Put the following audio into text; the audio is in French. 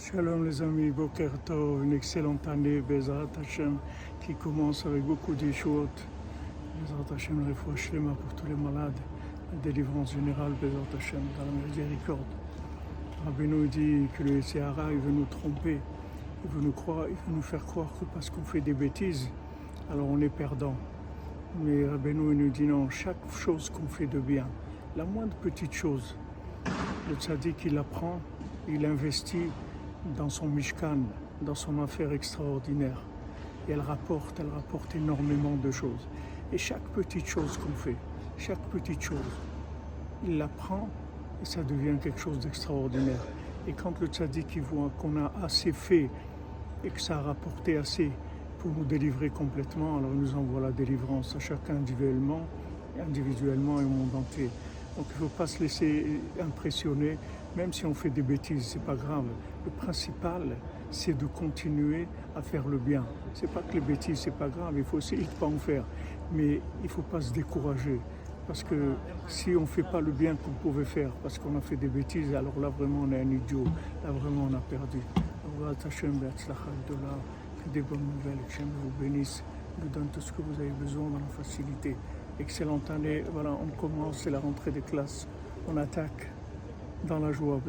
Shalom les amis, Boker Tov, une excellente année, Bezrat Hashem, qui commence avec beaucoup d'Yeshuot. Bezrat Hashem, le pour tous les malades, la délivrance générale, Bezrat Hashem, dans la miséricorde. Rabbeinu dit que le Sahara, il veut nous tromper, il veut nous, croire, il veut nous faire croire que parce qu'on fait des bêtises, alors on est perdant. Mais Rabbeinu il nous dit non, chaque chose qu'on fait de bien, la moindre petite chose, le tzaddik il apprend, il investit dans son Mishkan, dans son affaire extraordinaire. Et elle rapporte, elle rapporte énormément de choses. Et chaque petite chose qu'on fait, chaque petite chose, il la prend et ça devient quelque chose d'extraordinaire. Et quand le tzaddik il voit qu'on a assez fait et que ça a rapporté assez pour nous délivrer complètement, alors il nous envoie la délivrance à chacun individuellement, individuellement et au monde entier. Donc il ne faut pas se laisser impressionner, même si on fait des bêtises, c'est pas grave. Le principal, c'est de continuer à faire le bien. C'est pas que les bêtises, c'est pas grave, il faut essayer de pas en faire, mais il faut pas se décourager. Parce que si on ne fait pas le bien qu'on pouvait faire, parce qu'on a fait des bêtises, alors là vraiment on est un idiot, là vraiment on a perdu. Que des bonnes nouvelles, que Hachem vous bénisse, vous donne tout ce que vous avez besoin dans la facilité. Excellente année, voilà, on commence, c'est la rentrée des classes, on attaque dans la joie.